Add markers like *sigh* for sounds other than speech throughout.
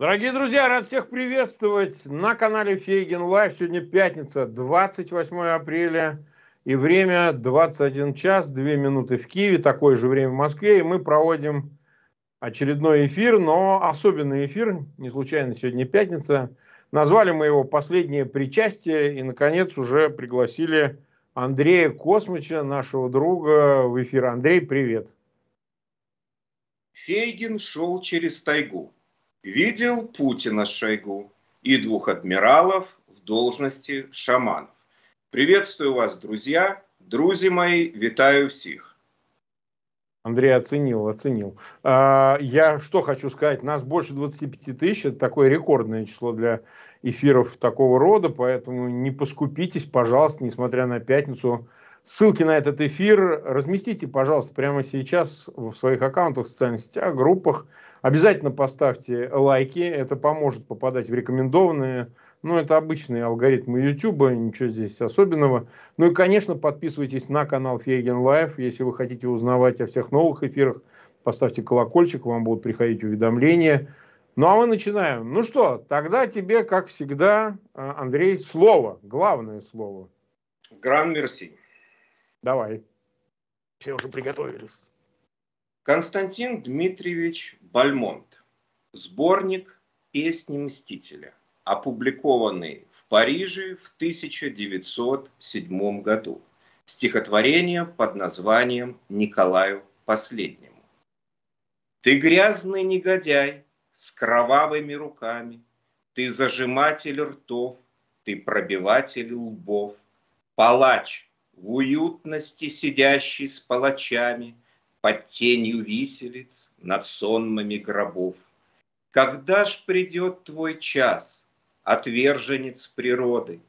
Дорогие друзья, рад всех приветствовать на канале Фейгин Live. Сегодня пятница, 28 апреля, и время 21 час 2 минуты в Киеве, такое же время в Москве, и мы проводим очередной эфир, но особенный эфир, не случайно сегодня пятница. Назвали мы его «Последнее причастие», и, наконец, уже пригласили Андрея Космача, нашего друга, в эфир. Андрей, привет. Фейгин шел через тайгу видел Путина Шойгу и двух адмиралов в должности шаманов. Приветствую вас, друзья. Друзья мои, витаю всех. Андрей оценил, оценил. А, я что хочу сказать, нас больше 25 тысяч, это такое рекордное число для эфиров такого рода, поэтому не поскупитесь, пожалуйста, несмотря на пятницу, Ссылки на этот эфир разместите, пожалуйста, прямо сейчас в своих аккаунтах, в социальных сетях, группах. Обязательно поставьте лайки, это поможет попадать в рекомендованные. Ну, это обычные алгоритмы YouTube, ничего здесь особенного. Ну и, конечно, подписывайтесь на канал Фейгин Live, если вы хотите узнавать о всех новых эфирах. Поставьте колокольчик, вам будут приходить уведомления. Ну, а мы начинаем. Ну что, тогда тебе, как всегда, Андрей, слово, главное слово. Гран-мерси. Давай. Все уже приготовились. Константин Дмитриевич Бальмонт. Сборник «Песни Мстителя», опубликованный в Париже в 1907 году. Стихотворение под названием «Николаю Последнему». Ты грязный негодяй с кровавыми руками, Ты зажиматель ртов, ты пробиватель лбов, Палач, в уютности сидящий с палачами под тенью виселиц над сонмами гробов. Когда ж придет твой час, отверженец природы,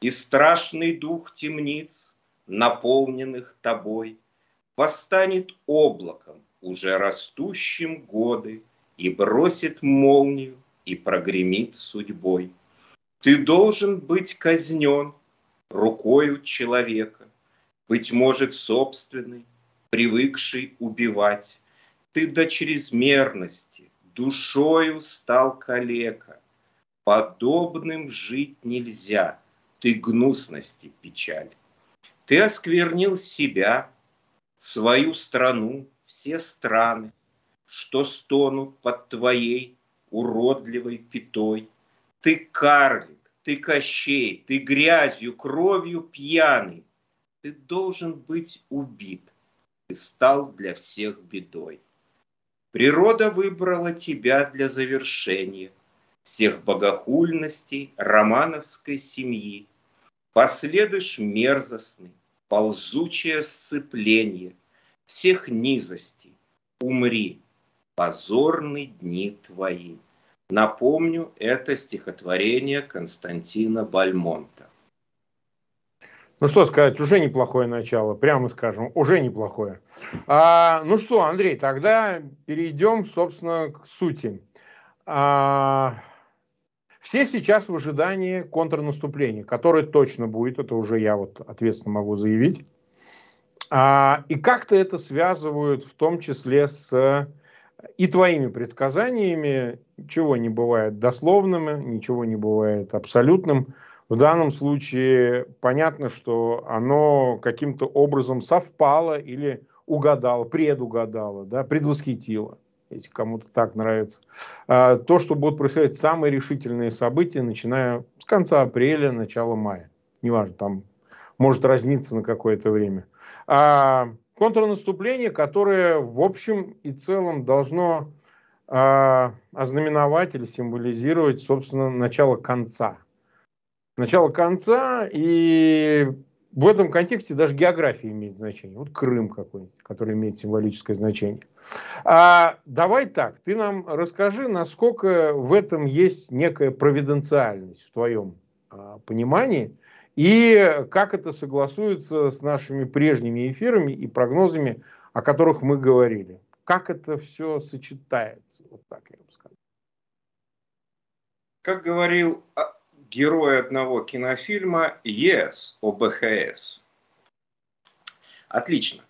И страшный дух темниц, наполненных тобой, Восстанет облаком, уже растущим годы, И бросит молнию, и прогремит судьбой. Ты должен быть казнен рукою человека, быть может, собственный, привыкший убивать. Ты до чрезмерности душою стал калека. Подобным жить нельзя, ты гнусности печаль. Ты осквернил себя, свою страну, все страны, что стонут под твоей уродливой пятой. Ты карлик, ты кощей, ты грязью, кровью пьяный, ты должен быть убит. Ты стал для всех бедой. Природа выбрала тебя для завершения всех богохульностей романовской семьи. Последуешь мерзостный, ползучее сцепление всех низостей. Умри, позорные дни твои. Напомню, это стихотворение Константина Бальмонта. Ну что сказать, уже неплохое начало, прямо скажем, уже неплохое. А, ну что, Андрей, тогда перейдем, собственно, к сути. А, все сейчас в ожидании контрнаступления, которое точно будет, это уже я вот ответственно могу заявить. А, и как-то это связывают в том числе с и твоими предсказаниями, чего не бывает дословным, ничего не бывает абсолютным. В данном случае понятно, что оно каким-то образом совпало или угадало, предугадало, да, предвосхитило, если кому-то так нравится. А, то, что будут происходить самые решительные события, начиная с конца апреля, начала мая. Неважно, там может разниться на какое-то время. А контрнаступление, которое в общем и целом должно а, ознаменовать или символизировать, собственно, начало конца начало конца, и в этом контексте даже география имеет значение. Вот Крым какой-нибудь, который имеет символическое значение. А давай так, ты нам расскажи, насколько в этом есть некая провиденциальность в твоем а, понимании, и как это согласуется с нашими прежними эфирами и прогнозами, о которых мы говорили. Как это все сочетается? Вот так я бы сказал. Как говорил а, герой одного кинофильма ЕС, ОБХС. Отлично.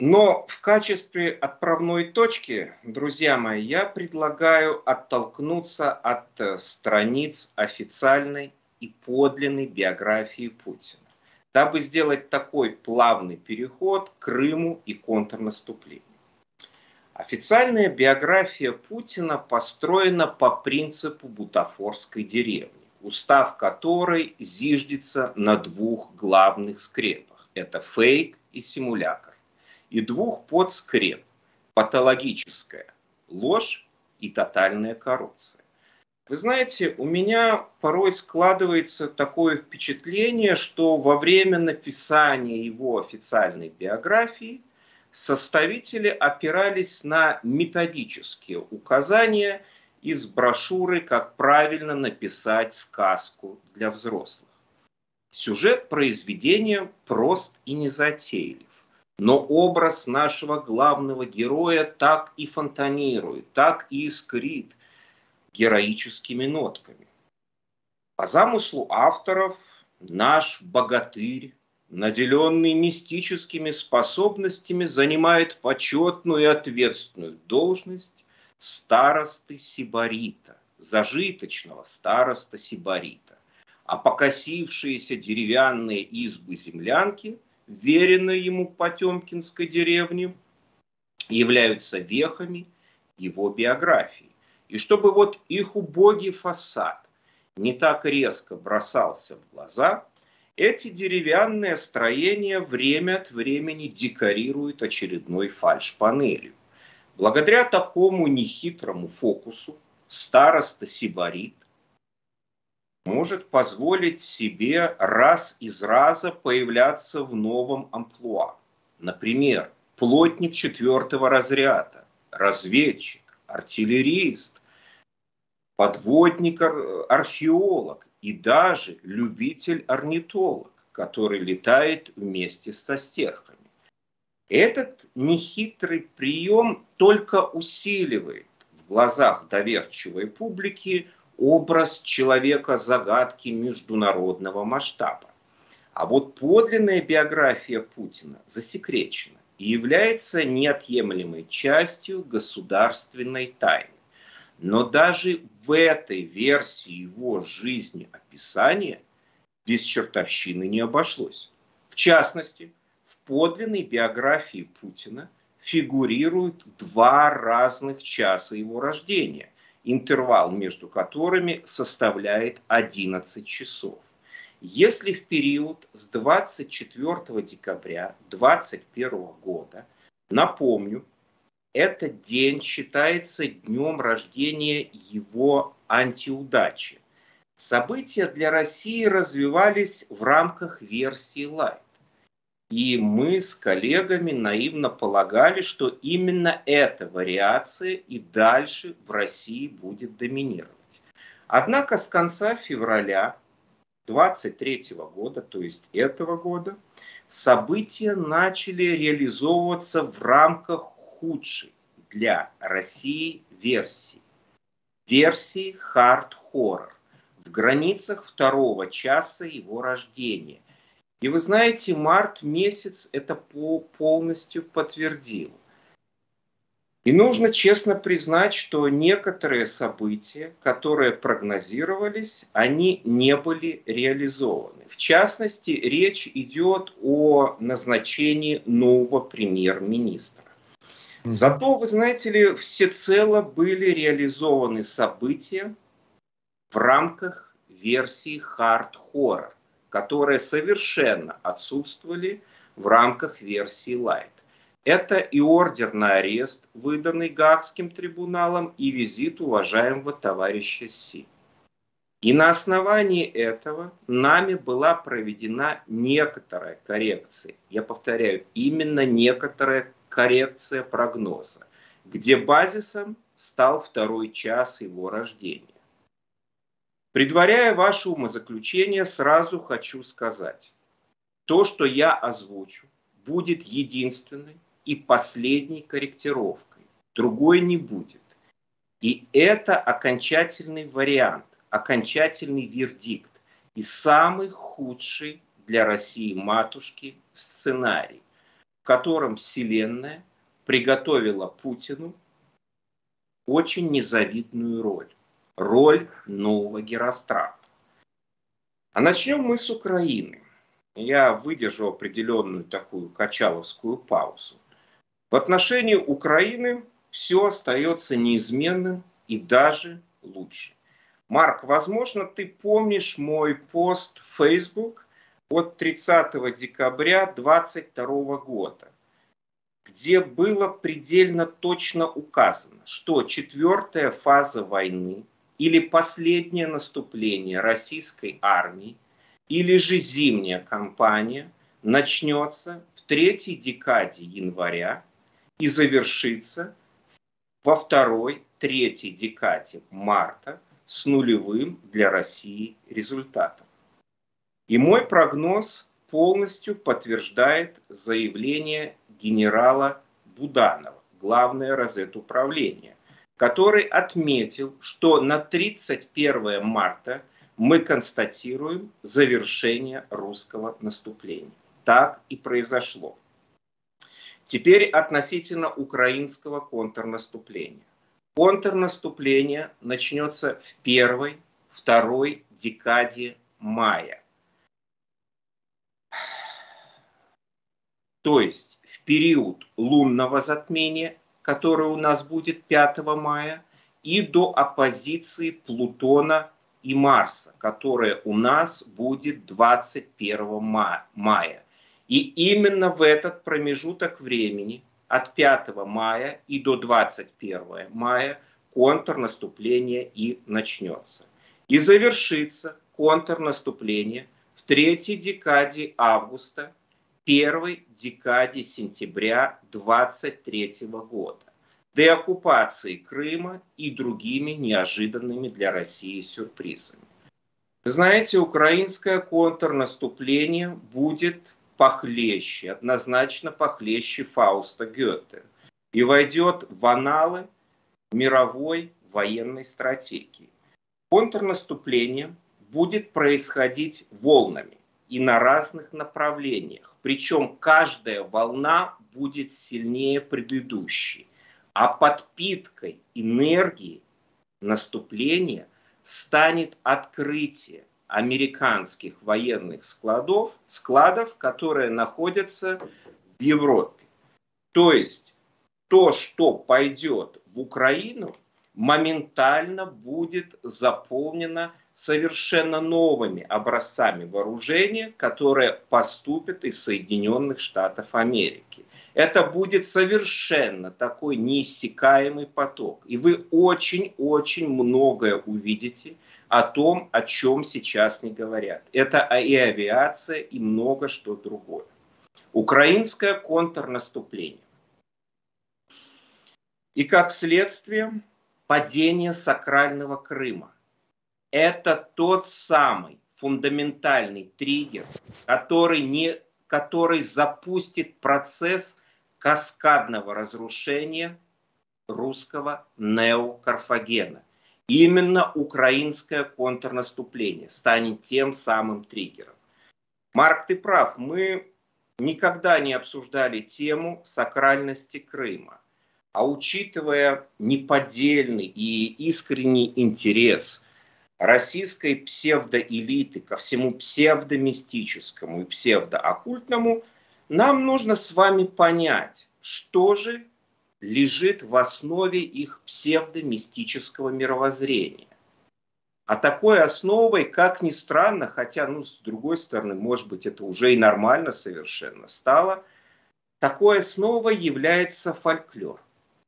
Но в качестве отправной точки, друзья мои, я предлагаю оттолкнуться от э, страниц официальной и подлинной биографии Путина, дабы сделать такой плавный переход к Крыму и контрнаступлению. Официальная биография Путина построена по принципу бутафорской деревни, устав которой зиждется на двух главных скрепах. Это фейк и симулятор и двух подскреп – патологическая ложь и тотальная коррупция. Вы знаете, у меня порой складывается такое впечатление, что во время написания его официальной биографии составители опирались на методические указания из брошюры «Как правильно написать сказку для взрослых». Сюжет произведения прост и незатейлив. Но образ нашего главного героя так и фонтанирует, так и искрит героическими нотками. По замыслу авторов наш богатырь, наделенный мистическими способностями, занимает почетную и ответственную должность старосты Сибарита, зажиточного староста Сибарита. А покосившиеся деревянные избы землянки – веренной ему Потемкинской деревне, являются вехами его биографии. И чтобы вот их убогий фасад не так резко бросался в глаза, эти деревянные строения время от времени декорируют очередной фальш-панелью. Благодаря такому нехитрому фокусу староста Сибарит может позволить себе раз из раза появляться в новом амплуа. Например, плотник четвертого разряда, разведчик, артиллерист, подводник, археолог и даже любитель-орнитолог, который летает вместе со стерхами. Этот нехитрый прием только усиливает в глазах доверчивой публики образ человека-загадки международного масштаба. А вот подлинная биография Путина засекречена и является неотъемлемой частью государственной тайны. Но даже в этой версии его жизни описания без чертовщины не обошлось. В частности, в подлинной биографии Путина фигурируют два разных часа его рождения – интервал между которыми составляет 11 часов. Если в период с 24 декабря 2021 года, напомню, этот день считается днем рождения его антиудачи. События для России развивались в рамках версии Light. И мы с коллегами наивно полагали, что именно эта вариация и дальше в России будет доминировать. Однако с конца февраля 23 года, то есть этого года, события начали реализовываться в рамках худшей для России версии. Версии хард-хоррор в границах второго часа его рождения, и вы знаете, март месяц это полностью подтвердил. И нужно честно признать, что некоторые события, которые прогнозировались, они не были реализованы. В частности, речь идет о назначении нового премьер-министра. Зато, вы знаете ли, всецело были реализованы события в рамках версии хард-хоррор которые совершенно отсутствовали в рамках версии Light. Это и ордер на арест, выданный Гаагским трибуналом, и визит уважаемого товарища Си. И на основании этого нами была проведена некоторая коррекция. Я повторяю, именно некоторая коррекция прогноза, где базисом стал второй час его рождения. Предваряя ваше умозаключение, сразу хочу сказать, то, что я озвучу, будет единственной и последней корректировкой. Другой не будет. И это окончательный вариант, окончательный вердикт и самый худший для России матушки сценарий, котором Вселенная приготовила Путину очень незавидную роль. Роль нового Герострата. А начнем мы с Украины. Я выдержу определенную такую качаловскую паузу. В отношении Украины все остается неизменным и даже лучше. Марк, возможно, ты помнишь мой пост в Facebook от 30 декабря 2022 года, где было предельно точно указано, что четвертая фаза войны или последнее наступление российской армии или же зимняя кампания начнется в третьей декаде января и завершится во второй, третьей декаде марта с нулевым для России результатом. И мой прогноз полностью подтверждает заявление генерала Буданова, главное розетуправление, который отметил, что на 31 марта мы констатируем завершение русского наступления. Так и произошло. Теперь относительно украинского контрнаступления. Контрнаступление начнется в первой, второй декаде мая. То есть в период лунного затмения, который у нас будет 5 мая, и до оппозиции Плутона и Марса, которая у нас будет 21 мая. И именно в этот промежуток времени, от 5 мая и до 21 мая, контрнаступление и начнется. И завершится контрнаступление в третьей декаде августа, первой декаде сентября 23 года деоккупации Крыма и другими неожиданными для России сюрпризами. Знаете, украинское контрнаступление будет похлеще, однозначно похлеще Фауста Гёте и войдет в аналы мировой военной стратегии. Контрнаступление будет происходить волнами и на разных направлениях, причем каждая волна будет сильнее предыдущей, а подпиткой энергии наступления станет открытие американских военных складов, складов, которые находятся в Европе. То есть то, что пойдет в Украину, моментально будет заполнено совершенно новыми образцами вооружения, которые поступят из Соединенных Штатов Америки. Это будет совершенно такой неиссякаемый поток. И вы очень-очень многое увидите – о том, о чем сейчас не говорят. Это и авиация, и много что другое. Украинское контрнаступление. И как следствие падение сакрального Крыма. Это тот самый фундаментальный триггер, который, не, который запустит процесс каскадного разрушения русского неокарфагена. Именно украинское контрнаступление станет тем самым триггером. Марк, ты прав, мы никогда не обсуждали тему сакральности Крыма. А учитывая неподдельный и искренний интерес российской псевдоэлиты ко всему псевдомистическому и псевдооккультному, нам нужно с вами понять, что же лежит в основе их псевдомистического мировоззрения. А такой основой, как ни странно, хотя, ну, с другой стороны, может быть, это уже и нормально совершенно стало, такой основой является фольклор.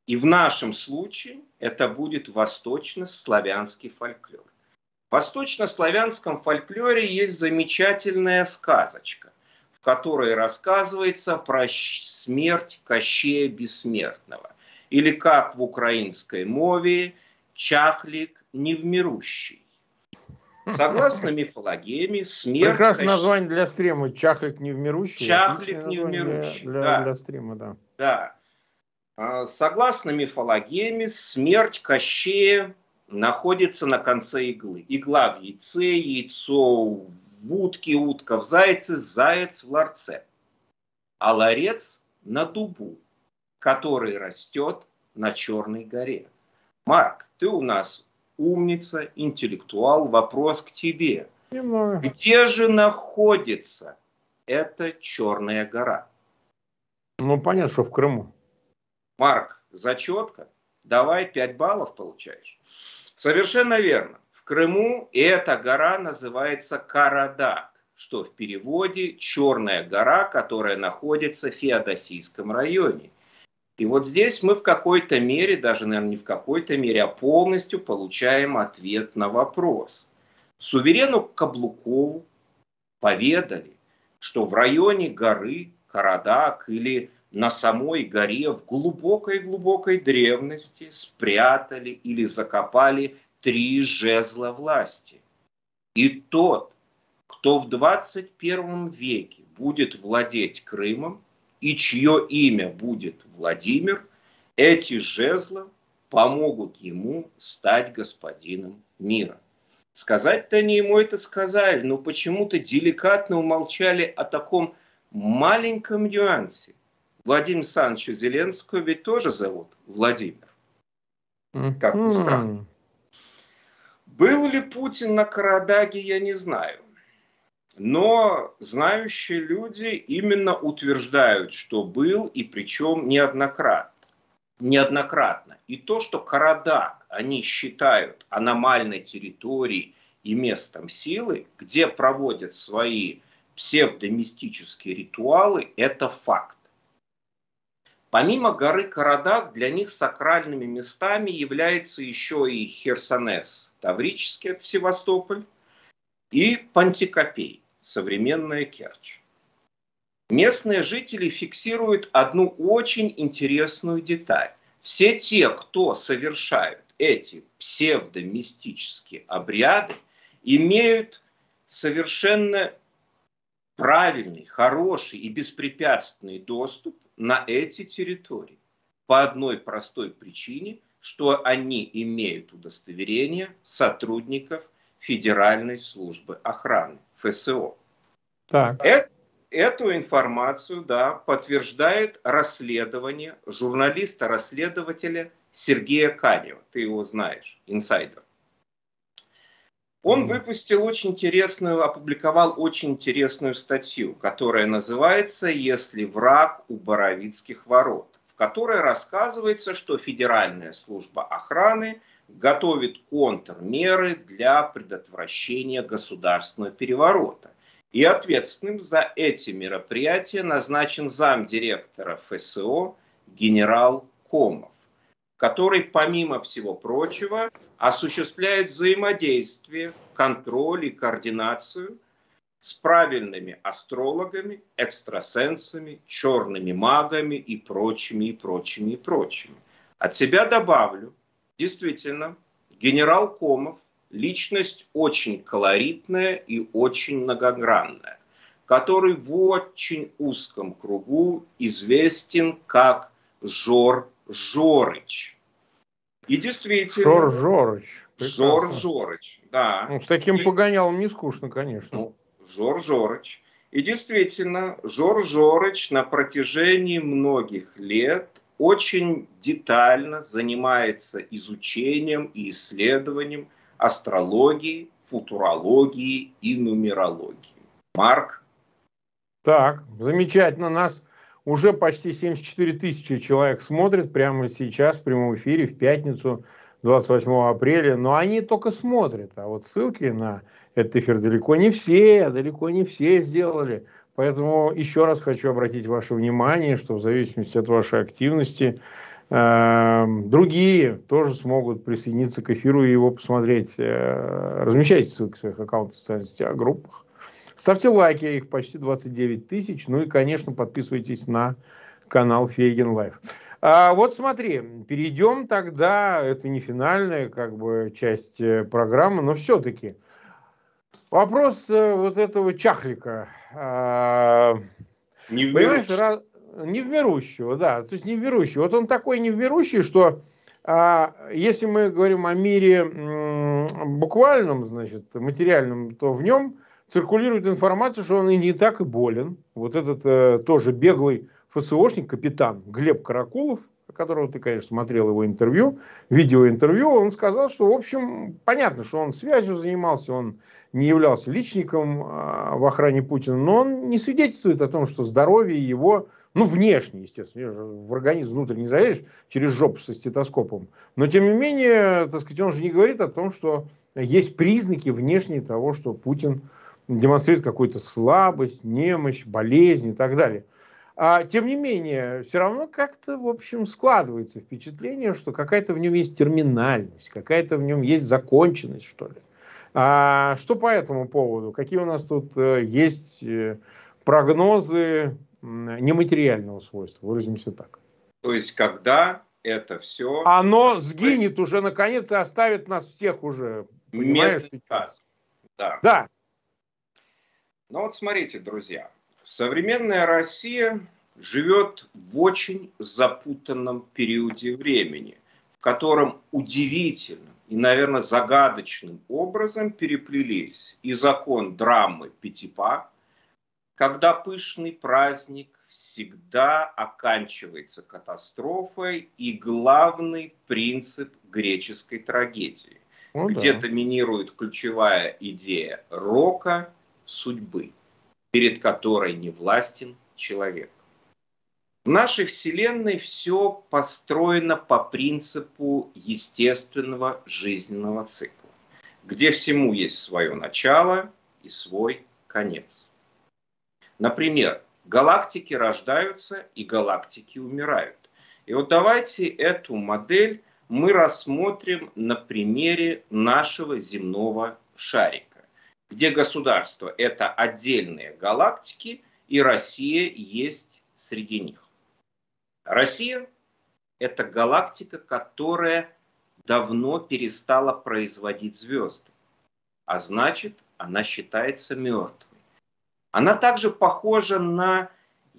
И в нашем случае это будет восточно-славянский фольклор. В восточно-славянском фольклоре есть замечательная сказочка в которой рассказывается про смерть Кощея Бессмертного. Или как в украинской мове «чахлик невмирущий». Согласно *laughs* мифологеме, смерть... Прекрасное Кощ... название для стрима. Чахлик невмирущий. Чахлик невмирущий, для, да. для стрима, да. Да. А, согласно мифологеме, смерть Кощея находится на конце иглы. Игла в яйце, яйцо в утке утка, в зайце заяц в ларце. А ларец на дубу, который растет на Черной горе. Марк, ты у нас умница, интеллектуал, вопрос к тебе. Немного. Где же находится эта Черная гора? Ну, понятно, что в Крыму. Марк, зачетка. Давай 5 баллов получаешь. Совершенно верно. В Крыму эта гора называется Карадак, что в переводе Черная гора, которая находится в Феодосийском районе. И вот здесь мы в какой-то мере, даже, наверное, не в какой-то мере, а полностью получаем ответ на вопрос. Суверену Каблукову поведали, что в районе горы Карадак или на самой горе в глубокой-глубокой древности спрятали или закопали три жезла власти. И тот, кто в 21 веке будет владеть Крымом, и чье имя будет Владимир, эти жезла помогут ему стать господином мира. Сказать-то они ему это сказали, но почему-то деликатно умолчали о таком маленьком нюансе. Владимир Александровича Зеленского ведь тоже зовут Владимир. Как ни странно. Был ли Путин на Карадаге, я не знаю. Но знающие люди именно утверждают, что был, и причем неоднократно. Неоднократно. И то, что Карадаг они считают аномальной территорией и местом силы, где проводят свои псевдомистические ритуалы, это факт. Помимо горы Карадаг, для них сакральными местами является еще и Херсонес, Таврический, это Севастополь, и Пантикопей, современная Керчь. Местные жители фиксируют одну очень интересную деталь. Все те, кто совершают эти псевдомистические обряды, имеют совершенно правильный, хороший и беспрепятственный доступ на эти территории. По одной простой причине, что они имеют удостоверение сотрудников Федеральной службы охраны, ФСО. Так. Это, эту информацию, да, подтверждает расследование журналиста-расследователя Сергея Канева. Ты его знаешь, инсайдер. Он выпустил очень интересную, опубликовал очень интересную статью, которая называется «Если враг у Боровицких ворот», в которой рассказывается, что Федеральная служба охраны готовит контрмеры для предотвращения государственного переворота. И ответственным за эти мероприятия назначен замдиректора ФСО генерал Комов, который, помимо всего прочего, осуществляет взаимодействие, контроль и координацию с правильными астрологами, экстрасенсами, черными магами и прочими, и прочими, и прочими. От себя добавлю, действительно, генерал Комов личность очень колоритная и очень многогранная, который в очень узком кругу известен как Жор Жорыч. И действительно... Жор Жорыч. Жор Жорыч, да. Ну, с таким и... погонялом не скучно, конечно. Ну, Жор Жорыч. И действительно, Жор Жорыч на протяжении многих лет очень детально занимается изучением и исследованием астрологии, футурологии и нумерологии. Марк? Так, замечательно. Нас уже почти 74 тысячи человек смотрят прямо сейчас в прямом эфире в пятницу 28 апреля. Но они только смотрят. А вот ссылки на этот эфир далеко не все, далеко не все сделали. Поэтому еще раз хочу обратить ваше внимание, что в зависимости от вашей активности Эм, другие тоже смогут присоединиться к эфиру и его посмотреть. Э, размещайте ссылки в своих аккаунтах в социальных сетях, группах. Ставьте лайки, их почти 29 тысяч. Ну и, конечно, подписывайтесь на канал Фейгин Live. А вот смотри, перейдем тогда, это не финальная как бы часть э, программы, но все-таки вопрос э, вот этого чахлика. А, не Понимаешь, раз, невмирущего, да, то есть невмирущего. Вот он такой невмирущий, что а, если мы говорим о мире м, буквальном, значит, материальном, то в нем циркулирует информация, что он и не так и болен. Вот этот э, тоже беглый ФСОшник, капитан Глеб Каракулов, которого ты, конечно, смотрел его интервью, видеоинтервью, он сказал, что, в общем, понятно, что он связью занимался, он не являлся личником а, в охране Путина, но он не свидетельствует о том, что здоровье его, ну, внешне, естественно, в организм внутрь не залезешь через жопу со стетоскопом, но, тем не менее, так сказать, он же не говорит о том, что есть признаки внешние того, что Путин демонстрирует какую-то слабость, немощь, болезнь и так далее. А, тем не менее, все равно как-то, в общем, складывается впечатление, что какая-то в нем есть терминальность, какая-то в нем есть законченность, что ли. А что по этому поводу? Какие у нас тут э, есть э, прогнозы нематериального свойства, выразимся так? То есть, когда это все... Оно сгинет уже, наконец, и оставит нас всех уже. Понимаешь? Да. Да. Ну вот смотрите, друзья, Современная Россия живет в очень запутанном периоде времени, в котором удивительным и, наверное, загадочным образом переплелись и закон драмы Пятипа, когда пышный праздник всегда оканчивается катастрофой и главный принцип греческой трагедии, ну, где да. доминирует ключевая идея рока судьбы перед которой не властен человек. В нашей Вселенной все построено по принципу естественного жизненного цикла, где всему есть свое начало и свой конец. Например, галактики рождаются и галактики умирают. И вот давайте эту модель мы рассмотрим на примере нашего земного шарика где государство – это отдельные галактики, и Россия есть среди них. Россия – это галактика, которая давно перестала производить звезды, а значит, она считается мертвой. Она также похожа на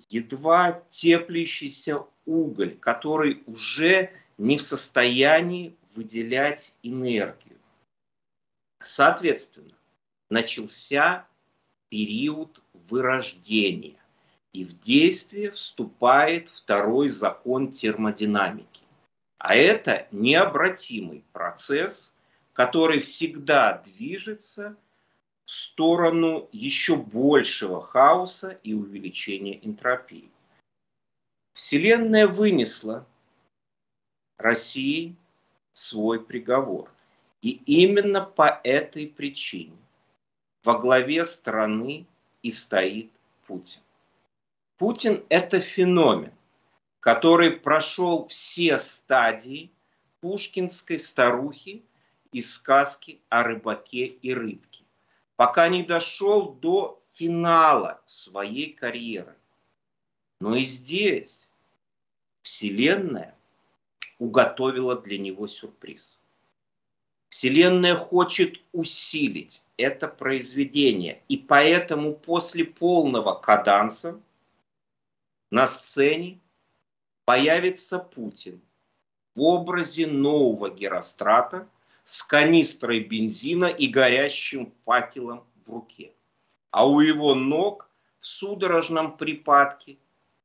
едва теплящийся уголь, который уже не в состоянии выделять энергию. Соответственно, начался период вырождения, и в действие вступает второй закон термодинамики. А это необратимый процесс, который всегда движется в сторону еще большего хаоса и увеличения энтропии. Вселенная вынесла России свой приговор. И именно по этой причине во главе страны и стоит Путин. Путин – это феномен, который прошел все стадии пушкинской старухи и сказки о рыбаке и рыбке, пока не дошел до финала своей карьеры. Но и здесь Вселенная уготовила для него сюрприз. Вселенная хочет усилить это произведение. И поэтому после полного каданса на сцене появится Путин в образе нового Герострата с канистрой бензина и горящим факелом в руке. А у его ног в судорожном припадке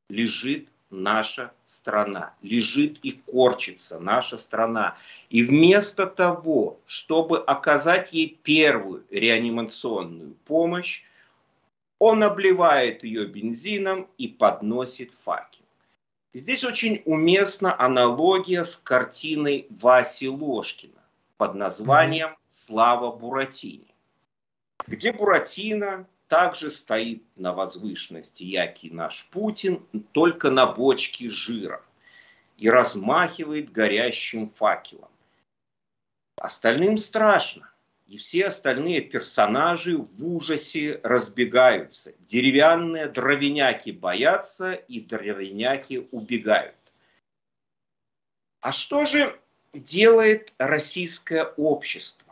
лежит наша страна, лежит и корчится наша страна. И вместо того, чтобы оказать ей первую реанимационную помощь, он обливает ее бензином и подносит факел. Здесь очень уместна аналогия с картиной Васи Ложкина под названием «Слава Буратине», где Буратино также стоит на возвышенности, яки наш Путин, только на бочке жира и размахивает горящим факелом. Остальным страшно, и все остальные персонажи в ужасе разбегаются. Деревянные дровяняки боятся, и дровяняки убегают. А что же делает российское общество?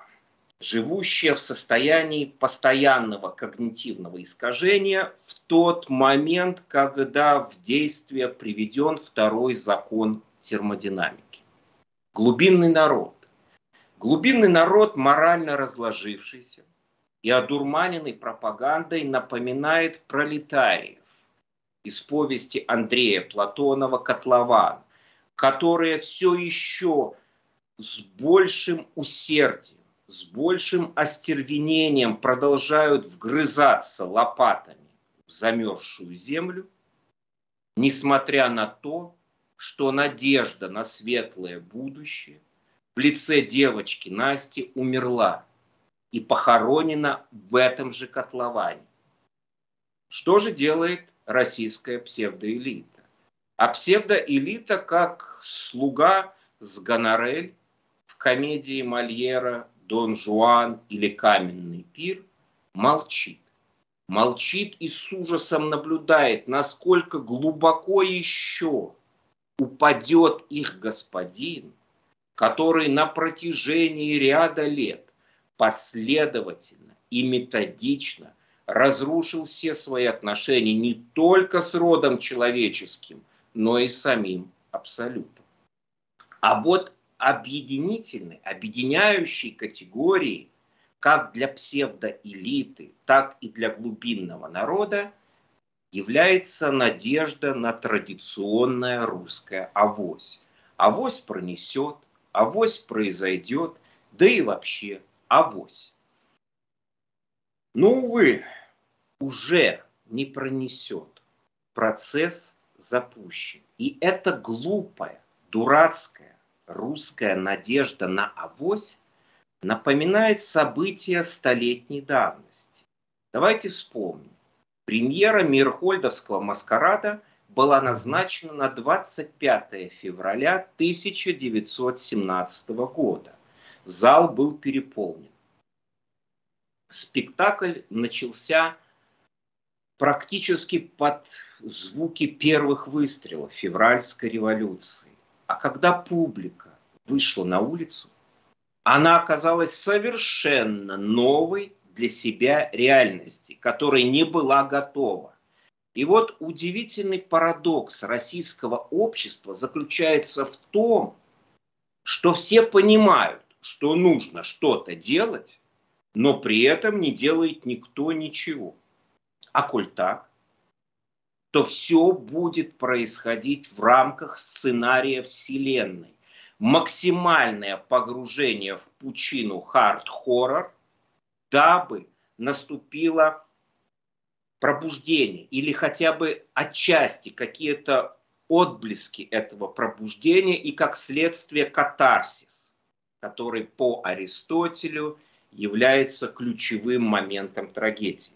Живущая в состоянии постоянного когнитивного искажения в тот момент, когда в действие приведен второй закон термодинамики. Глубинный народ. Глубинный народ, морально разложившийся и одурманенный пропагандой, напоминает пролетариев, из повести Андрея Платонова «Котлован», которые все еще с большим усердием, с большим остервенением продолжают вгрызаться лопатами в замерзшую землю, несмотря на то, что надежда на светлое будущее в лице девочки Насти умерла и похоронена в этом же котловане. Что же делает российская псевдоэлита? А псевдоэлита, как слуга с гонорель в комедии Мольера «Дон Жуан» или «Каменный пир», молчит молчит и с ужасом наблюдает, насколько глубоко еще упадет их господин, который на протяжении ряда лет последовательно и методично разрушил все свои отношения не только с родом человеческим, но и самим абсолютом. А вот объединительной, объединяющей категории как для псевдоэлиты, так и для глубинного народа является надежда на традиционное русское авось. Авось пронесет, авось произойдет, да и вообще авось. Но, увы, уже не пронесет. Процесс запущен. И эта глупая, дурацкая русская надежда на авось напоминает события столетней давности. Давайте вспомним. Премьера Мирхольдовского маскарада была назначена на 25 февраля 1917 года. Зал был переполнен. Спектакль начался практически под звуки первых выстрелов февральской революции. А когда публика вышла на улицу, она оказалась совершенно новой для себя реальности, которой не была готова. И вот удивительный парадокс российского общества заключается в том, что все понимают, что нужно что-то делать, но при этом не делает никто ничего. А коль так, то все будет происходить в рамках сценария Вселенной максимальное погружение в пучину хард-хоррор, дабы наступило пробуждение или хотя бы отчасти какие-то отблески этого пробуждения и как следствие катарсис, который по Аристотелю является ключевым моментом трагедии.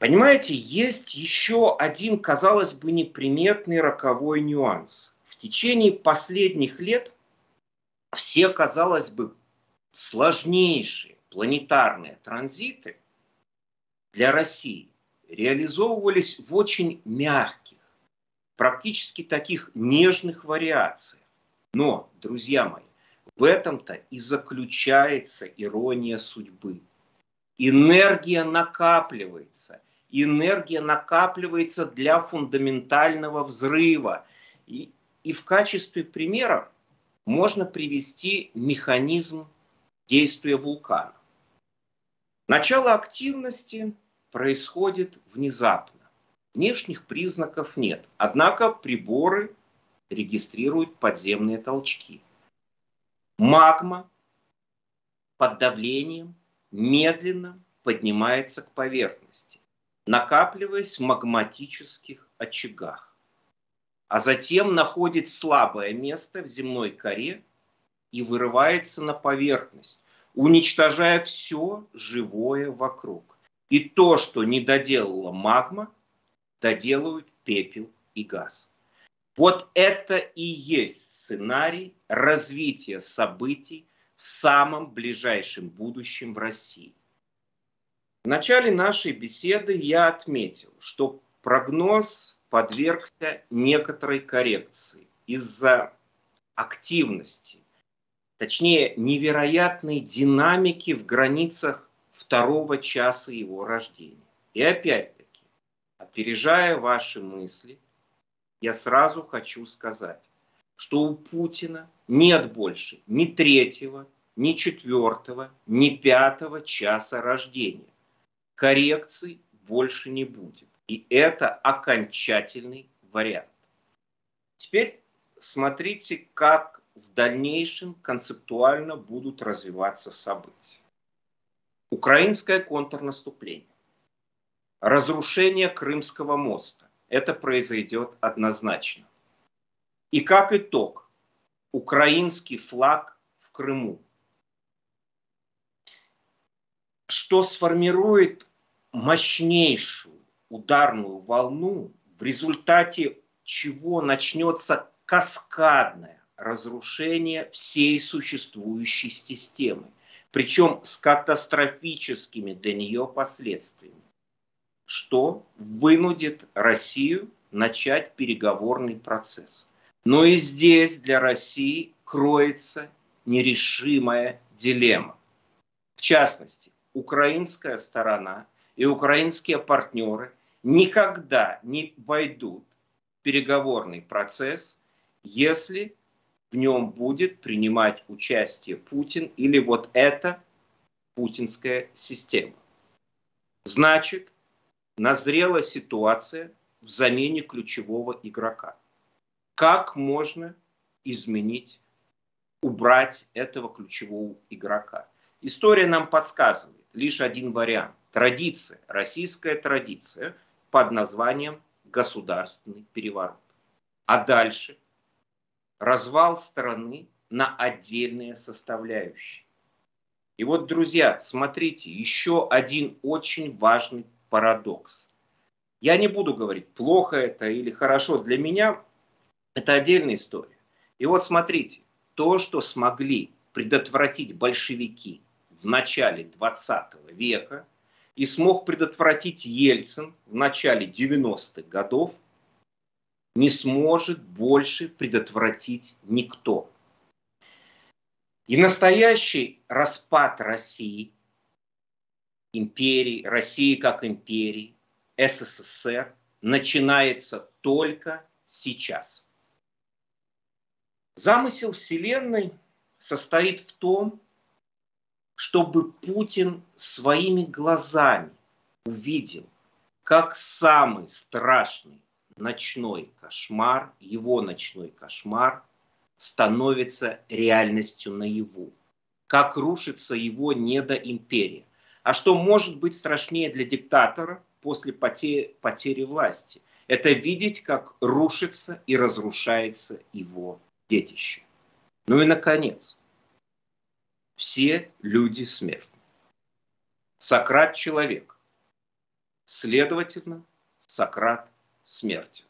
Понимаете, есть еще один, казалось бы, неприметный роковой нюанс течение последних лет все, казалось бы, сложнейшие планетарные транзиты для России реализовывались в очень мягких, практически таких нежных вариациях. Но, друзья мои, в этом-то и заключается ирония судьбы. Энергия накапливается. Энергия накапливается для фундаментального взрыва. И и в качестве примера можно привести механизм действия вулкана. Начало активности происходит внезапно. Внешних признаков нет. Однако приборы регистрируют подземные толчки. Магма под давлением медленно поднимается к поверхности, накапливаясь в магматических очагах а затем находит слабое место в земной коре и вырывается на поверхность, уничтожая все живое вокруг. И то, что не доделала магма, доделают пепел и газ. Вот это и есть сценарий развития событий в самом ближайшем будущем в России. В начале нашей беседы я отметил, что прогноз подвергся некоторой коррекции из-за активности, точнее невероятной динамики в границах второго часа его рождения. И опять-таки, опережая ваши мысли, я сразу хочу сказать, что у Путина нет больше ни третьего, ни четвертого, ни пятого часа рождения. Коррекций больше не будет. И это окончательный вариант. Теперь смотрите, как в дальнейшем концептуально будут развиваться события. Украинское контрнаступление. Разрушение Крымского моста. Это произойдет однозначно. И как итог, украинский флаг в Крыму. Что сформирует мощнейшую ударную волну, в результате чего начнется каскадное разрушение всей существующей системы, причем с катастрофическими для нее последствиями, что вынудит Россию начать переговорный процесс. Но и здесь для России кроется нерешимая дилемма. В частности, украинская сторона и украинские партнеры никогда не войдут в переговорный процесс, если в нем будет принимать участие Путин или вот эта путинская система. Значит, назрела ситуация в замене ключевого игрока. Как можно изменить, убрать этого ключевого игрока? История нам подсказывает лишь один вариант. Традиция, российская традиция под названием государственный переворот. А дальше развал страны на отдельные составляющие. И вот, друзья, смотрите, еще один очень важный парадокс. Я не буду говорить, плохо это или хорошо. Для меня это отдельная история. И вот смотрите, то, что смогли предотвратить большевики в начале 20 века и смог предотвратить Ельцин в начале 90-х годов, не сможет больше предотвратить никто. И настоящий распад России, империи, России как империи, СССР начинается только сейчас. Замысел Вселенной состоит в том, чтобы Путин своими глазами увидел, как самый страшный ночной кошмар, его ночной кошмар становится реальностью наяву, как рушится его недоимперия. А что может быть страшнее для диктатора после потери, потери власти? Это видеть, как рушится и разрушается его детище. Ну и, наконец, все люди смертны. Сократ – человек. Следовательно, Сократ смертен.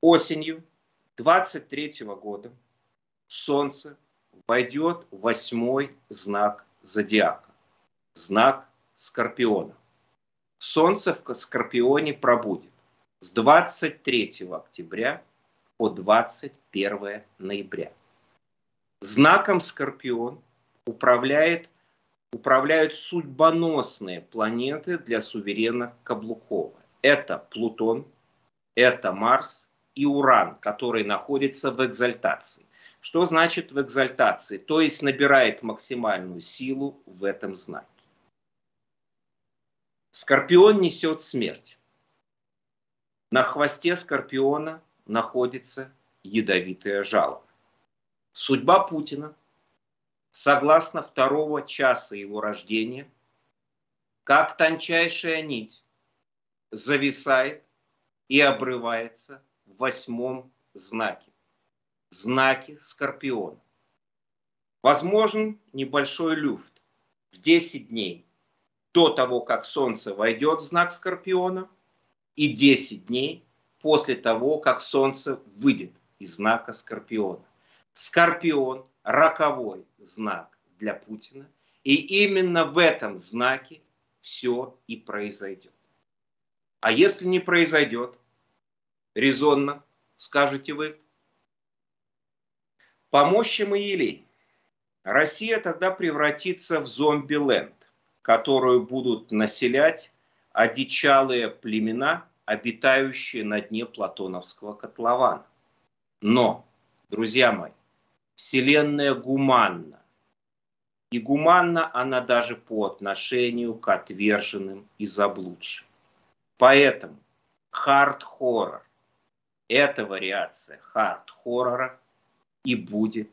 Осенью 23 года Солнце войдет в восьмой знак зодиака, знак Скорпиона. Солнце в Скорпионе пробудет с 23 октября по 21 ноября. Знаком Скорпион управляет, управляют судьбоносные планеты для суверена Каблукова. Это Плутон, это Марс и Уран, который находится в экзальтации. Что значит в экзальтации? То есть набирает максимальную силу в этом знаке. Скорпион несет смерть. На хвосте Скорпиона находится ядовитое жало. Судьба Путина, согласно второго часа его рождения, как тончайшая нить, зависает и обрывается в восьмом знаке, знаке Скорпиона. Возможен небольшой люфт в 10 дней до того, как Солнце войдет в знак Скорпиона, и 10 дней после того, как Солнце выйдет из знака Скорпиона. Скорпион – роковой знак для Путина. И именно в этом знаке все и произойдет. А если не произойдет, резонно, скажете вы, по мощи Маелей Россия тогда превратится в зомби-ленд, которую будут населять одичалые племена, обитающие на дне Платоновского котлована. Но, друзья мои, Вселенная гуманна. И гуманна она даже по отношению к отверженным и заблудшим. Поэтому хард-хоррор – это вариация хард-хоррора и будет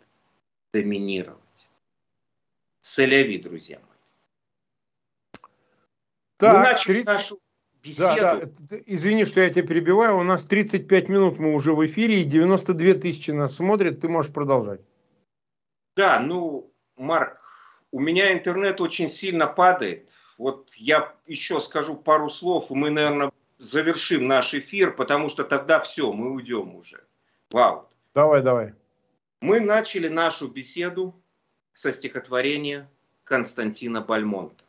доминировать. Соляви, друзья мои. Так, мы начали 30... нашу беседу. Да, да. Извини, что я тебя перебиваю. У нас 35 минут мы уже в эфире, и 92 тысячи нас смотрят. Ты можешь продолжать. Да, ну, Марк, у меня интернет очень сильно падает. Вот я еще скажу пару слов, и мы, наверное, завершим наш эфир, потому что тогда все, мы уйдем уже. Вау. Давай, давай. Мы начали нашу беседу со стихотворения Константина Бальмонта.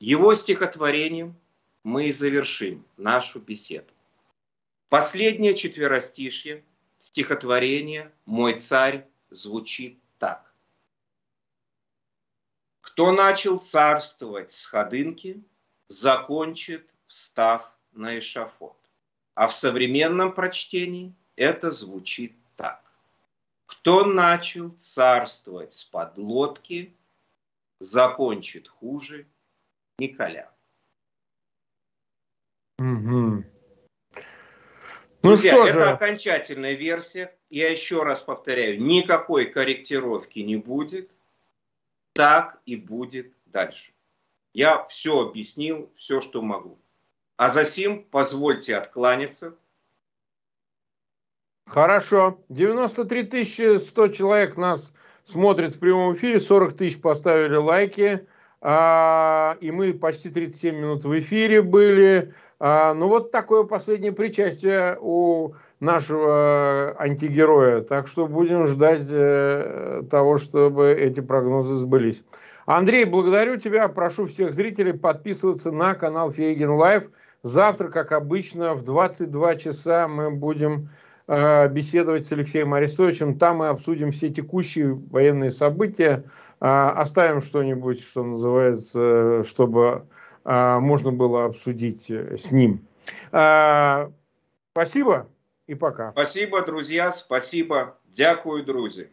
Его стихотворением мы и завершим нашу беседу. Последнее четверостишье стихотворения «Мой царь» звучит так. Кто начал царствовать с ходынки, закончит, встав на эшафот. А в современном прочтении это звучит так. Кто начал царствовать с подлодки, закончит хуже Николя. Угу. Ну Друзья, что же? это окончательная версия. Я еще раз повторяю, никакой корректировки не будет. Так и будет дальше. Я все объяснил, все, что могу. А за сим позвольте откланяться. Хорошо. 93 100 человек нас смотрит в прямом эфире, 40 тысяч поставили лайки. А, и мы почти 37 минут в эфире были. А, ну вот такое последнее причастие у нашего антигероя. Так что будем ждать э, того, чтобы эти прогнозы сбылись. Андрей, благодарю тебя. Прошу всех зрителей подписываться на канал Фейгин Live. Завтра, как обычно, в 22 часа мы будем э, беседовать с Алексеем Арестовичем. Там мы обсудим все текущие военные события. Э, оставим что-нибудь, что называется, чтобы э, можно было обсудить с ним. Э, спасибо и пока. Спасибо, друзья. Спасибо. Дякую, друзья.